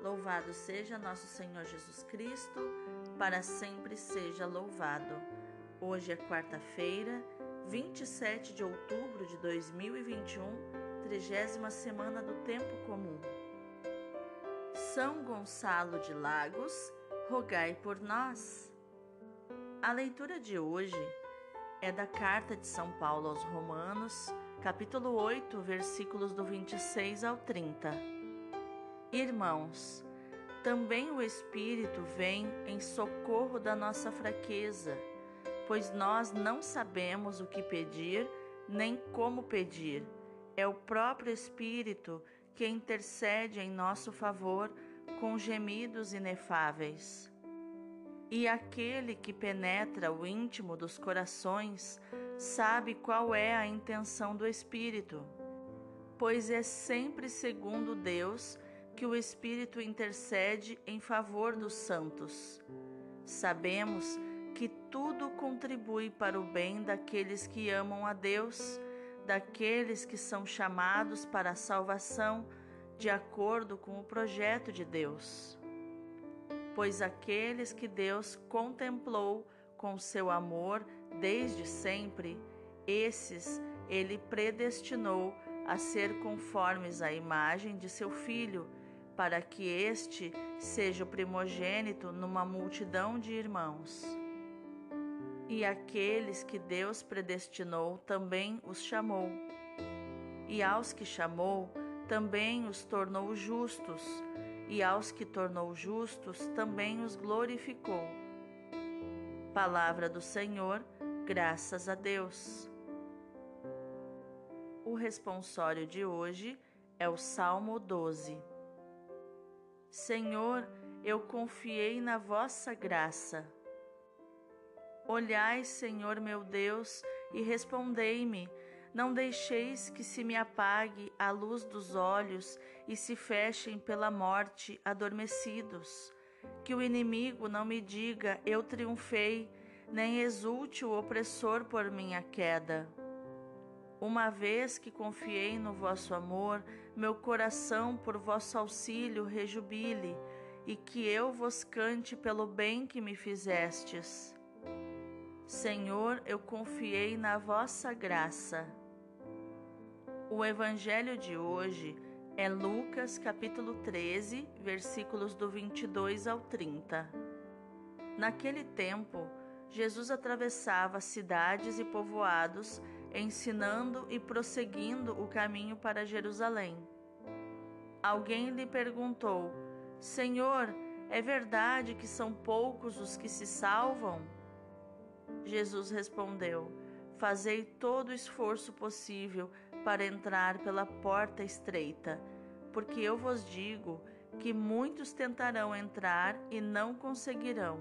Louvado seja nosso Senhor Jesus Cristo, para sempre seja louvado. Hoje é quarta-feira, 27 de outubro de 2021, trigésima semana do Tempo Comum. São Gonçalo de Lagos, rogai por nós. A leitura de hoje é da carta de São Paulo aos Romanos, capítulo 8, versículos do 26 ao 30. Irmãos, também o Espírito vem em socorro da nossa fraqueza, pois nós não sabemos o que pedir nem como pedir. É o próprio Espírito que intercede em nosso favor com gemidos inefáveis. E aquele que penetra o íntimo dos corações sabe qual é a intenção do Espírito, pois é sempre segundo Deus que o Espírito intercede em favor dos santos. Sabemos que tudo contribui para o bem daqueles que amam a Deus, daqueles que são chamados para a salvação de acordo com o projeto de Deus. Pois aqueles que Deus contemplou com seu amor desde sempre, esses ele predestinou a ser conformes à imagem de seu Filho para que este seja o primogênito numa multidão de irmãos. E aqueles que Deus predestinou também os chamou. E aos que chamou, também os tornou justos, e aos que tornou justos, também os glorificou. Palavra do Senhor, graças a Deus. O responsório de hoje é o Salmo 12. Senhor, eu confiei na vossa graça. Olhai, Senhor meu Deus, e respondei-me. Não deixeis que se me apague a luz dos olhos e se fechem pela morte adormecidos. Que o inimigo não me diga, eu triunfei, nem exulte o opressor por minha queda. Uma vez que confiei no vosso amor, meu coração por vosso auxílio rejubile, e que eu vos cante pelo bem que me fizestes. Senhor, eu confiei na vossa graça. O evangelho de hoje é Lucas capítulo 13, versículos do 22 ao 30. Naquele tempo, Jesus atravessava cidades e povoados, ensinando e prosseguindo o caminho para Jerusalém. Alguém lhe perguntou: Senhor, é verdade que são poucos os que se salvam? Jesus respondeu: Fazei todo o esforço possível para entrar pela porta estreita, porque eu vos digo que muitos tentarão entrar e não conseguirão.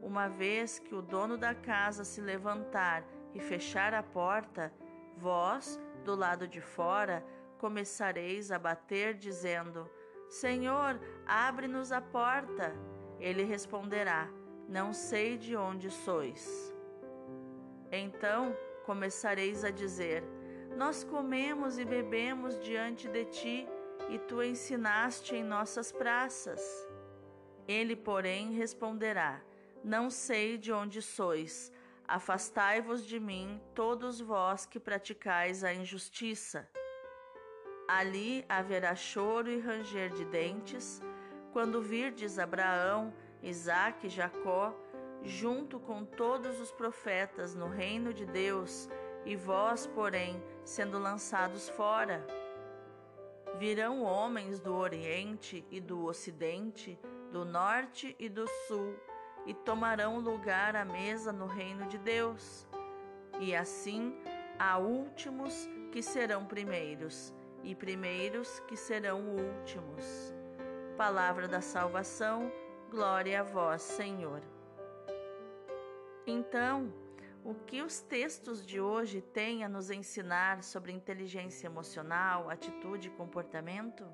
Uma vez que o dono da casa se levantar e fechar a porta, vós, do lado de fora, começareis a bater, dizendo: Senhor, abre-nos a porta. Ele responderá: Não sei de onde sois. Então começareis a dizer: Nós comemos e bebemos diante de ti, e tu ensinaste em nossas praças. Ele, porém, responderá: Não sei de onde sois Afastai-vos de mim, todos vós que praticais a injustiça. Ali haverá choro e ranger de dentes, quando virdes Abraão, Isaque e Jacó, junto com todos os profetas no reino de Deus, e vós, porém, sendo lançados fora. Virão homens do Oriente e do Ocidente, do Norte e do Sul, e tomarão lugar à mesa no reino de Deus. E assim há últimos que serão primeiros, e primeiros que serão últimos. Palavra da salvação, glória a vós, Senhor. Então, o que os textos de hoje têm a nos ensinar sobre inteligência emocional, atitude e comportamento?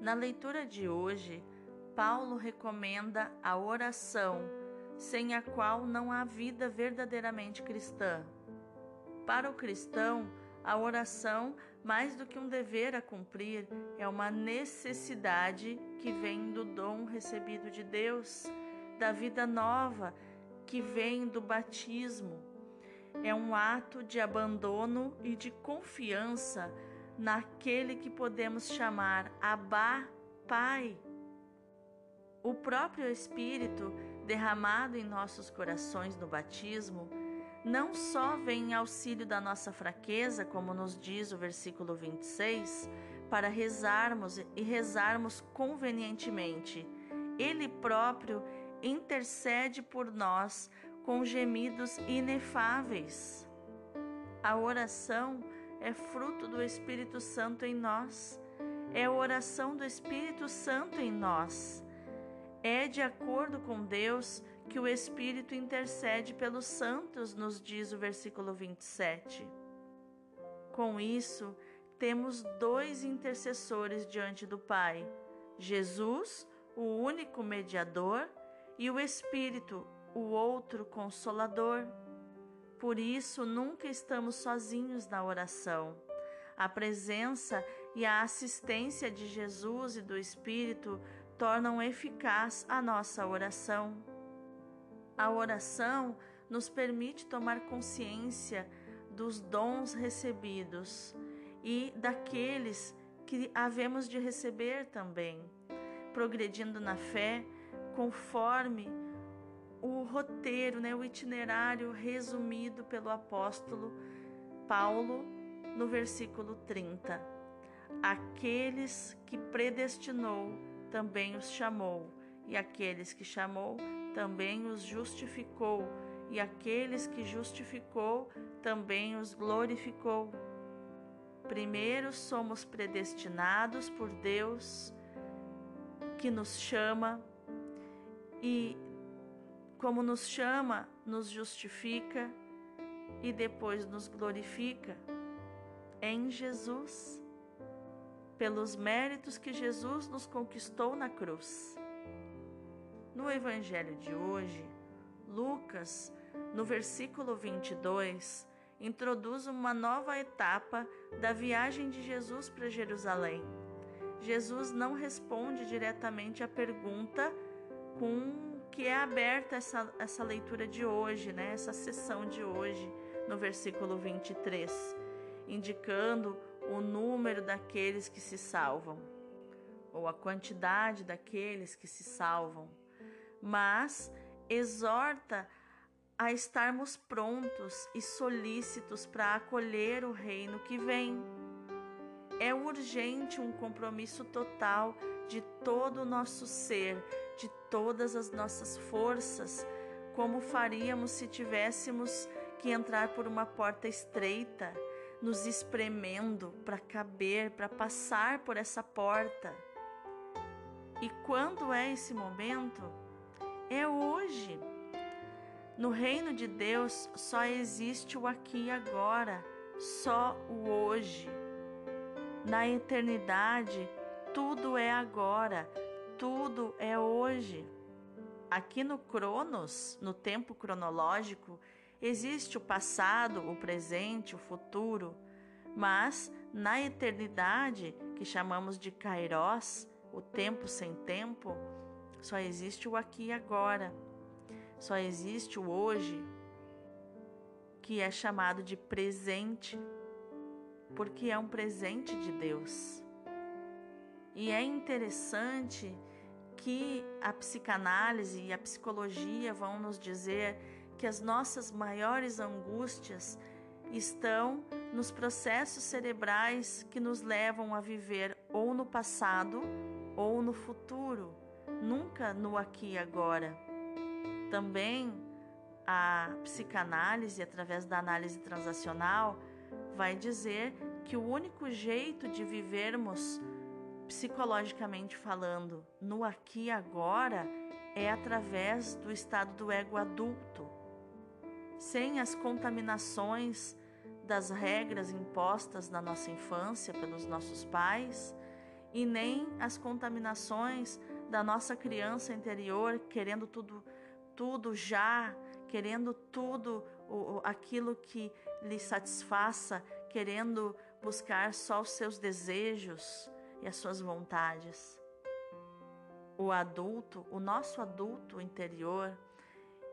Na leitura de hoje, Paulo recomenda a oração, sem a qual não há vida verdadeiramente cristã. Para o cristão, a oração mais do que um dever a cumprir, é uma necessidade que vem do dom recebido de Deus, da vida nova que vem do batismo. É um ato de abandono e de confiança naquele que podemos chamar Abá Pai. O próprio Espírito derramado em nossos corações no batismo não só vem em auxílio da nossa fraqueza, como nos diz o versículo 26, para rezarmos e rezarmos convenientemente. Ele próprio intercede por nós com gemidos inefáveis. A oração é fruto do Espírito Santo em nós. É a oração do Espírito Santo em nós. É de acordo com Deus que o Espírito intercede pelos santos, nos diz o versículo 27. Com isso, temos dois intercessores diante do Pai: Jesus, o único mediador, e o Espírito, o outro consolador. Por isso, nunca estamos sozinhos na oração. A presença e a assistência de Jesus e do Espírito tornam eficaz a nossa oração. A oração nos permite tomar consciência dos dons recebidos e daqueles que havemos de receber também, progredindo na fé conforme o roteiro, né, o itinerário resumido pelo apóstolo Paulo no versículo 30. Aqueles que predestinou também os chamou, e aqueles que chamou também os justificou, e aqueles que justificou também os glorificou. Primeiro somos predestinados por Deus, que nos chama, e como nos chama, nos justifica e depois nos glorifica em Jesus, pelos méritos que Jesus nos conquistou na cruz. No Evangelho de hoje, Lucas, no versículo 22, introduz uma nova etapa da viagem de Jesus para Jerusalém. Jesus não responde diretamente à pergunta com que é aberta essa, essa leitura de hoje, né? essa sessão de hoje, no versículo 23, indicando o número daqueles que se salvam, ou a quantidade daqueles que se salvam mas exorta a estarmos prontos e solícitos para acolher o reino que vem. É urgente um compromisso total de todo o nosso ser, de todas as nossas forças, como faríamos se tivéssemos que entrar por uma porta estreita, nos espremendo para caber, para passar por essa porta. E quando é esse momento? é hoje. No reino de Deus só existe o aqui e agora, só o hoje. Na eternidade, tudo é agora, tudo é hoje. Aqui no Cronos, no tempo cronológico, existe o passado, o presente, o futuro, mas na eternidade, que chamamos de Kairos, o tempo sem tempo, só existe o aqui e agora. Só existe o hoje, que é chamado de presente, porque é um presente de Deus. E é interessante que a psicanálise e a psicologia vão nos dizer que as nossas maiores angústias estão nos processos cerebrais que nos levam a viver ou no passado ou no futuro nunca no aqui e agora. Também a psicanálise, através da análise transacional, vai dizer que o único jeito de vivermos psicologicamente falando no aqui e agora é através do estado do ego adulto, sem as contaminações das regras impostas na nossa infância pelos nossos pais e nem as contaminações da nossa criança interior querendo tudo, tudo já, querendo tudo o, aquilo que lhe satisfaça, querendo buscar só os seus desejos e as suas vontades. O adulto, o nosso adulto interior,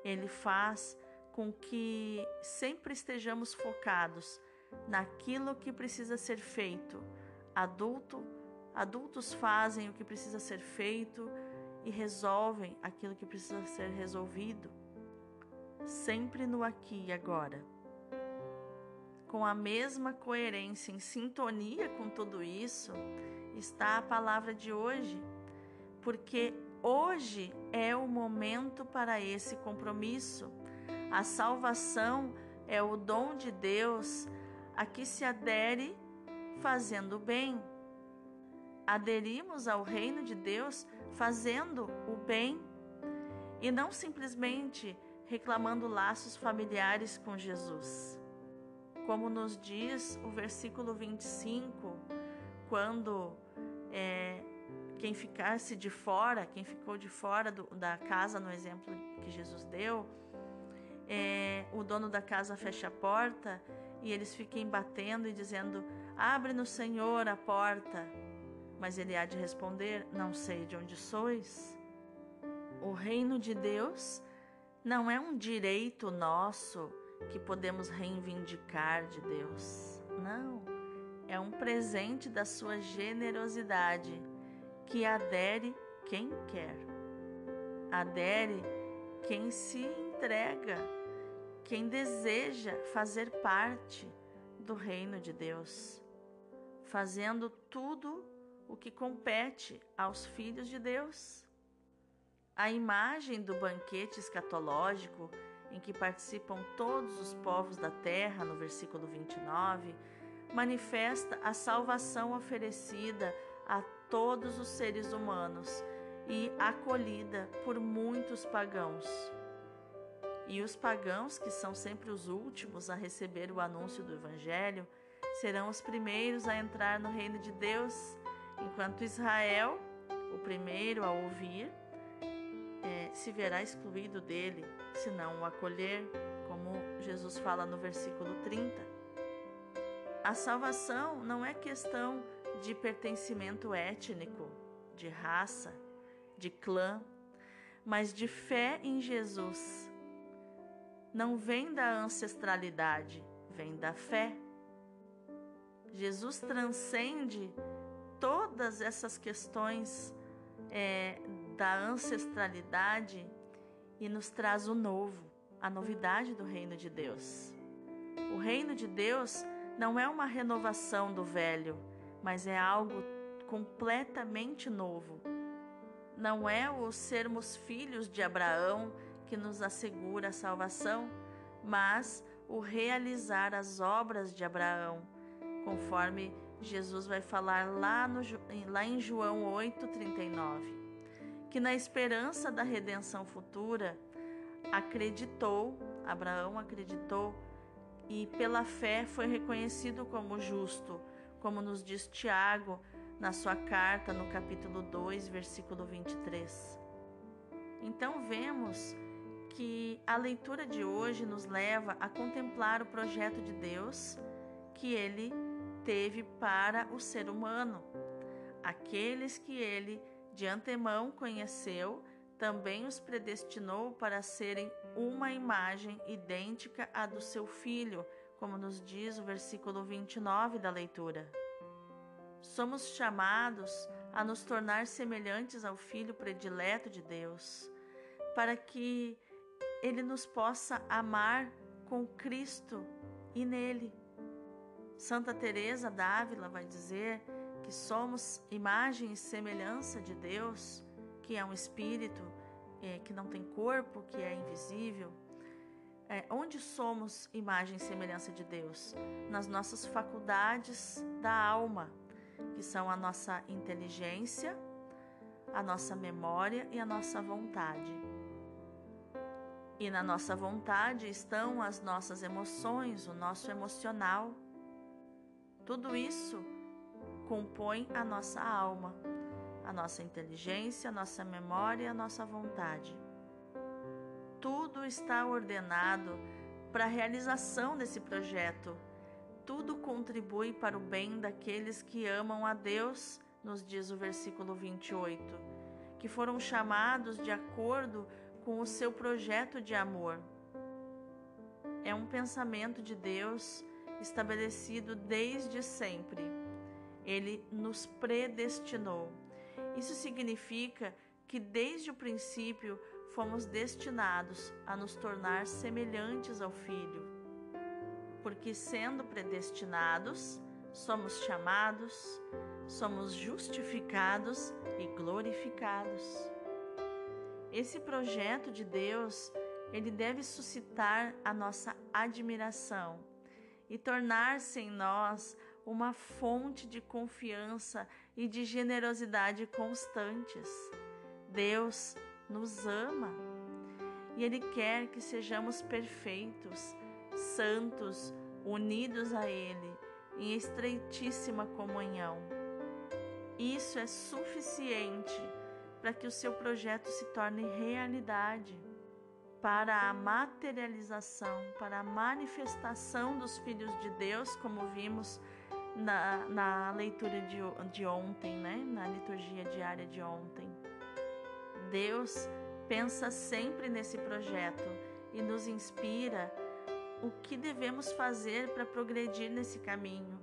ele faz com que sempre estejamos focados naquilo que precisa ser feito. Adulto, adultos fazem o que precisa ser feito e resolvem aquilo que precisa ser resolvido, sempre no aqui e agora. Com a mesma coerência, em sintonia com tudo isso, está a palavra de hoje, porque hoje é o momento para esse compromisso. A salvação é o dom de Deus a que se adere fazendo bem. Aderimos ao reino de Deus fazendo o bem e não simplesmente reclamando laços familiares com Jesus como nos diz o versículo 25, quando é, quem ficasse de fora, quem ficou de fora do, da casa, no exemplo que Jesus deu, é, o dono da casa fecha a porta e eles fiquem batendo e dizendo: Abre no Senhor a porta. Mas ele há de responder: Não sei de onde sois. O reino de Deus não é um direito nosso que podemos reivindicar de Deus. Não, é um presente da sua generosidade que adere quem quer. Adere quem se entrega, quem deseja fazer parte do reino de Deus, fazendo tudo o que compete aos filhos de Deus. A imagem do banquete escatológico em que participam todos os povos da terra, no versículo 29, manifesta a salvação oferecida a todos os seres humanos e acolhida por muitos pagãos. E os pagãos, que são sempre os últimos a receber o anúncio do Evangelho, serão os primeiros a entrar no reino de Deus, enquanto Israel, o primeiro a ouvir, é, se verá excluído dele se não o acolher, como Jesus fala no versículo 30. A salvação não é questão de pertencimento étnico, de raça, de clã, mas de fé em Jesus. Não vem da ancestralidade, vem da fé. Jesus transcende todas essas questões é, da ancestralidade e nos traz o novo, a novidade do reino de Deus. O reino de Deus não é uma renovação do velho, mas é algo completamente novo. Não é o sermos filhos de Abraão que nos assegura a salvação, mas o realizar as obras de Abraão, conforme Jesus vai falar lá, no, lá em João 8,39 que na esperança da redenção futura acreditou, Abraão acreditou e pela fé foi reconhecido como justo, como nos diz Tiago na sua carta no capítulo 2, versículo 23. Então vemos que a leitura de hoje nos leva a contemplar o projeto de Deus que ele teve para o ser humano, aqueles que ele de antemão conheceu, também os predestinou para serem uma imagem idêntica à do seu filho, como nos diz o versículo 29 da leitura. Somos chamados a nos tornar semelhantes ao filho predileto de Deus, para que ele nos possa amar com Cristo e nele. Santa Teresa d'Ávila vai dizer que somos imagem e semelhança de Deus, que é um espírito, é, que não tem corpo, que é invisível. É, onde somos imagem e semelhança de Deus? Nas nossas faculdades da alma, que são a nossa inteligência, a nossa memória e a nossa vontade. E na nossa vontade estão as nossas emoções, o nosso emocional. Tudo isso compõe a nossa alma, a nossa inteligência, a nossa memória a nossa vontade. Tudo está ordenado para a realização desse projeto, tudo contribui para o bem daqueles que amam a Deus, nos diz o versículo 28, que foram chamados de acordo com o seu projeto de amor. É um pensamento de Deus estabelecido desde sempre. Ele nos predestinou. Isso significa que desde o princípio fomos destinados a nos tornar semelhantes ao Filho porque sendo predestinados, somos chamados, somos justificados e glorificados. Esse projeto de Deus, ele deve suscitar a nossa admiração e tornar-se em nós uma fonte de confiança e de generosidade constantes. Deus nos ama e Ele quer que sejamos perfeitos, santos, unidos a Ele em estreitíssima comunhão. Isso é suficiente para que o seu projeto se torne realidade, para a materialização, para a manifestação dos filhos de Deus, como vimos na, na leitura de, de ontem, né? na liturgia diária de ontem. Deus pensa sempre nesse projeto e nos inspira o que devemos fazer para progredir nesse caminho.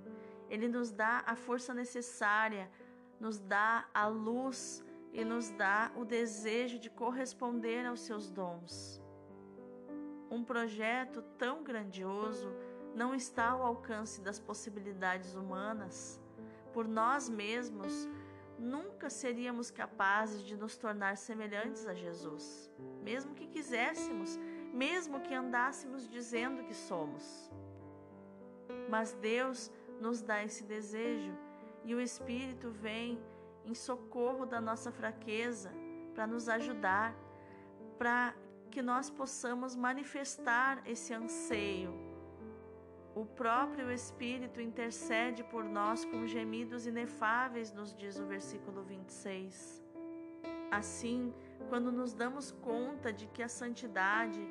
Ele nos dá a força necessária, nos dá a luz e nos dá o desejo de corresponder aos seus dons. Um projeto tão grandioso não está ao alcance das possibilidades humanas. Por nós mesmos, nunca seríamos capazes de nos tornar semelhantes a Jesus, mesmo que quiséssemos mesmo que andássemos dizendo que somos. Mas Deus nos dá esse desejo e o Espírito vem em socorro da nossa fraqueza para nos ajudar, para que nós possamos manifestar esse anseio. O próprio Espírito intercede por nós com gemidos inefáveis, nos diz o versículo 26. Assim, quando nos damos conta de que a santidade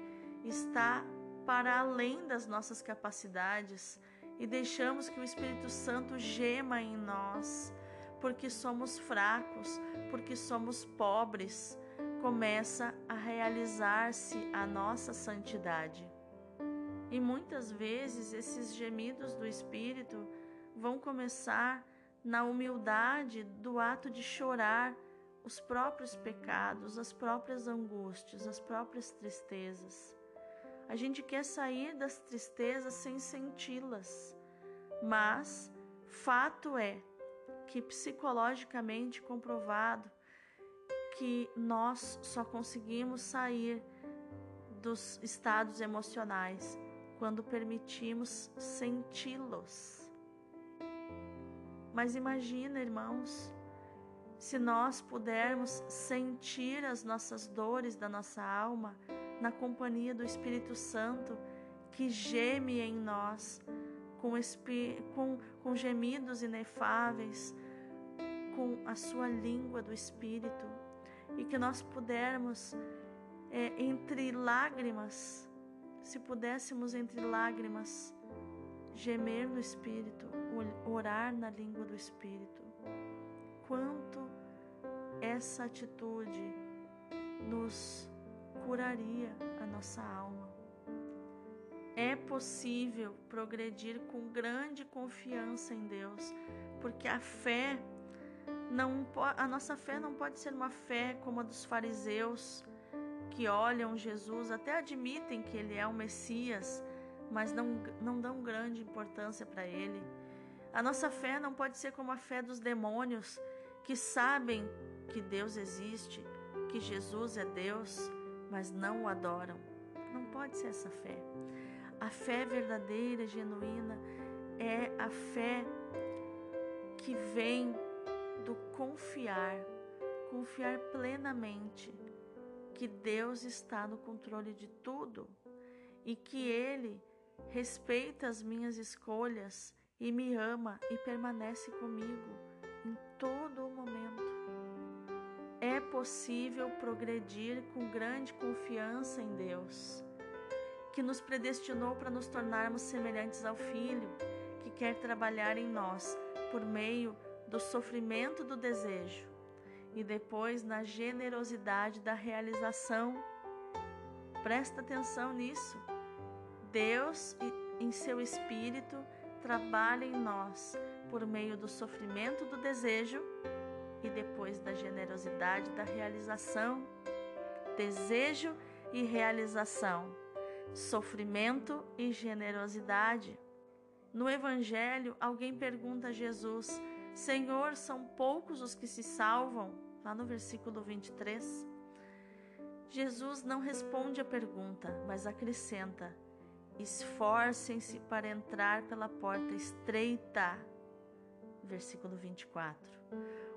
está para além das nossas capacidades e deixamos que o Espírito Santo gema em nós, porque somos fracos, porque somos pobres, começa a realizar-se a nossa santidade. E muitas vezes esses gemidos do Espírito vão começar na humildade do ato de chorar os próprios pecados, as próprias angústias, as próprias tristezas. A gente quer sair das tristezas sem senti-las, mas fato é que psicologicamente comprovado que nós só conseguimos sair dos estados emocionais quando permitimos senti-los. Mas imagina, irmãos, se nós pudermos sentir as nossas dores da nossa alma, na companhia do Espírito Santo que geme em nós com, com, com gemidos inefáveis, com a sua língua do Espírito, e que nós pudermos, é, entre lágrimas, se pudéssemos entre lágrimas, gemer no Espírito, orar na língua do Espírito. Quanto essa atitude nos curaria a nossa alma. É possível progredir com grande confiança em Deus, porque a fé não a nossa fé não pode ser uma fé como a dos fariseus que olham Jesus, até admitem que ele é o Messias, mas não, não dão grande importância para ele. A nossa fé não pode ser como a fé dos demônios que sabem que Deus existe, que Jesus é Deus, mas não o adoram. Não pode ser essa fé. A fé verdadeira, genuína, é a fé que vem do confiar, confiar plenamente que Deus está no controle de tudo e que Ele respeita as minhas escolhas e me ama e permanece comigo em todo o momento. É possível progredir com grande confiança em Deus, que nos predestinou para nos tornarmos semelhantes ao Filho, que que quer trabalhar em nós por meio do sofrimento do desejo e depois na generosidade da realização. Presta atenção nisso. Deus, em seu espírito, trabalha em nós por meio do sofrimento do desejo e depois da generosidade da realização. Desejo e realização, sofrimento e generosidade. No Evangelho, alguém pergunta a Jesus: Senhor, são poucos os que se salvam? Lá no versículo 23. Jesus não responde a pergunta, mas acrescenta: Esforcem-se para entrar pela porta estreita. Versículo 24.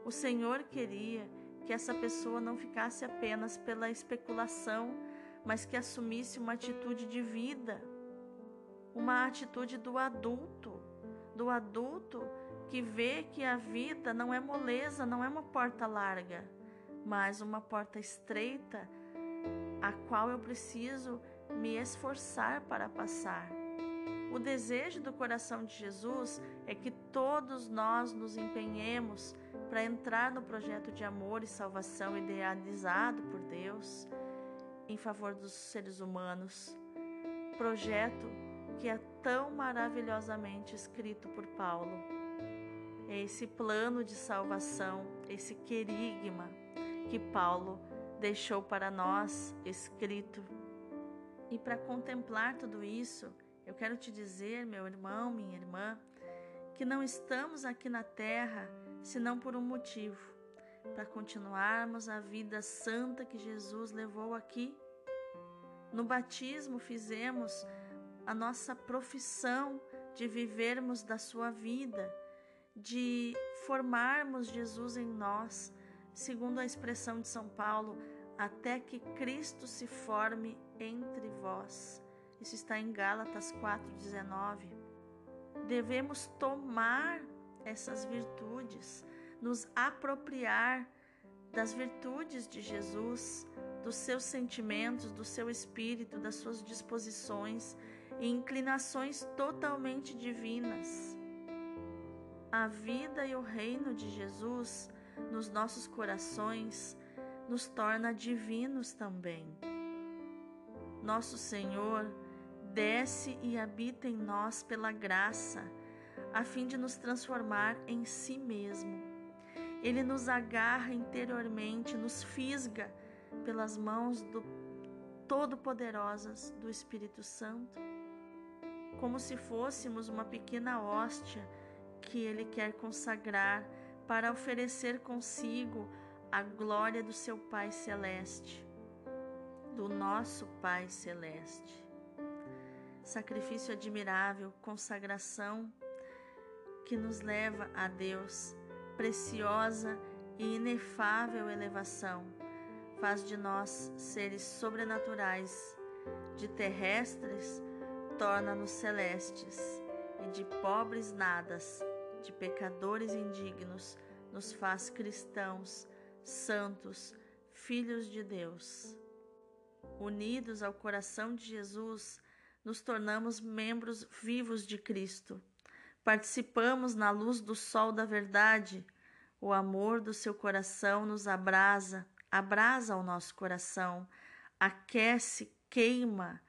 O Senhor queria que essa pessoa não ficasse apenas pela especulação, mas que assumisse uma atitude de vida, uma atitude do adulto, do adulto que vê que a vida não é moleza, não é uma porta larga, mas uma porta estreita, a qual eu preciso me esforçar para passar. O desejo do coração de Jesus é que todos nós nos empenhemos para entrar no projeto de amor e salvação idealizado por Deus em favor dos seres humanos. Projeto que é tão maravilhosamente escrito por Paulo. É esse plano de salvação, esse querigma que Paulo deixou para nós escrito. E para contemplar tudo isso, eu quero te dizer, meu irmão, minha irmã, que não estamos aqui na terra senão por um motivo para continuarmos a vida santa que Jesus levou aqui. No batismo fizemos a nossa profissão de vivermos da sua vida, de formarmos Jesus em nós, segundo a expressão de São Paulo, até que Cristo se forme entre vós. Isso está em Gálatas 4,19. Devemos tomar essas virtudes, nos apropriar das virtudes de Jesus, dos seus sentimentos, do seu espírito, das suas disposições e inclinações totalmente divinas. A vida e o reino de Jesus nos nossos corações nos torna divinos também. Nosso Senhor desce e habita em nós pela graça, a fim de nos transformar em si mesmo. Ele nos agarra interiormente, nos fisga pelas mãos do todo-poderosas do Espírito Santo, como se fôssemos uma pequena hóstia que ele quer consagrar para oferecer consigo a glória do seu Pai celeste, do nosso Pai celeste. Sacrifício admirável, consagração que nos leva a Deus, preciosa e inefável elevação, faz de nós seres sobrenaturais, de terrestres, torna-nos celestes, e de pobres nadas, de pecadores indignos, nos faz cristãos, santos, filhos de Deus. Unidos ao coração de Jesus, nos tornamos membros vivos de Cristo. Participamos na luz do sol da verdade. O amor do seu coração nos abrasa, abrasa o nosso coração, aquece, queima,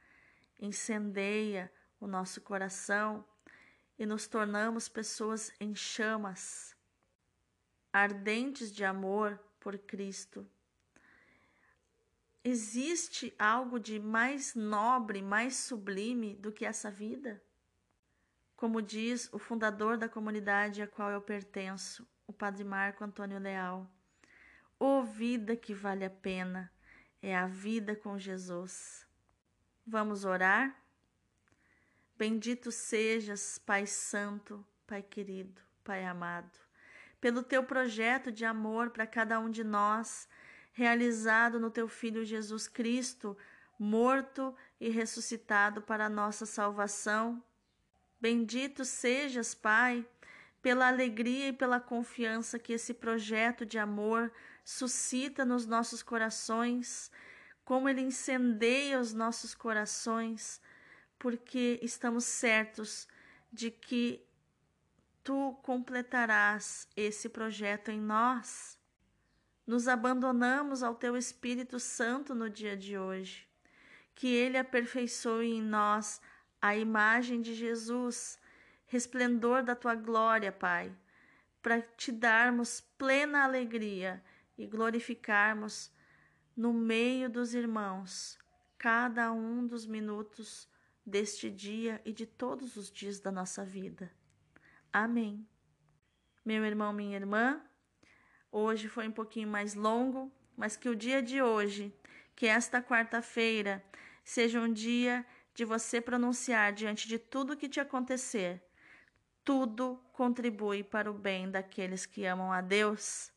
incendeia o nosso coração e nos tornamos pessoas em chamas, ardentes de amor por Cristo. Existe algo de mais nobre, mais sublime do que essa vida? Como diz o fundador da comunidade a qual eu pertenço, o Padre Marco Antônio Leal, ô oh, vida que vale a pena é a vida com Jesus. Vamos orar? Bendito sejas, Pai Santo, Pai querido, Pai amado, pelo teu projeto de amor para cada um de nós realizado no teu Filho Jesus Cristo, morto e ressuscitado para a nossa salvação. Bendito sejas, Pai, pela alegria e pela confiança que esse projeto de amor suscita nos nossos corações, como ele incendeia os nossos corações, porque estamos certos de que tu completarás esse projeto em nós. Nos abandonamos ao teu Espírito Santo no dia de hoje. Que ele aperfeiçoe em nós a imagem de Jesus, resplendor da tua glória, Pai, para te darmos plena alegria e glorificarmos no meio dos irmãos cada um dos minutos deste dia e de todos os dias da nossa vida. Amém. Meu irmão, minha irmã, hoje foi um pouquinho mais longo, mas que o dia de hoje, que esta quarta-feira, seja um dia de você pronunciar diante de tudo que te acontecer. Tudo contribui para o bem daqueles que amam a Deus.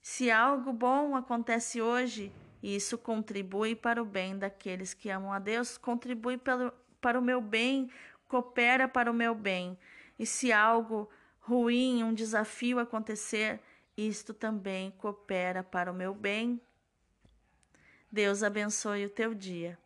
Se algo bom acontece hoje, isso contribui para o bem daqueles que amam a Deus, contribui pelo, para o meu bem, coopera para o meu bem. E se algo ruim, um desafio acontecer, isto também coopera para o meu bem. Deus abençoe o teu dia.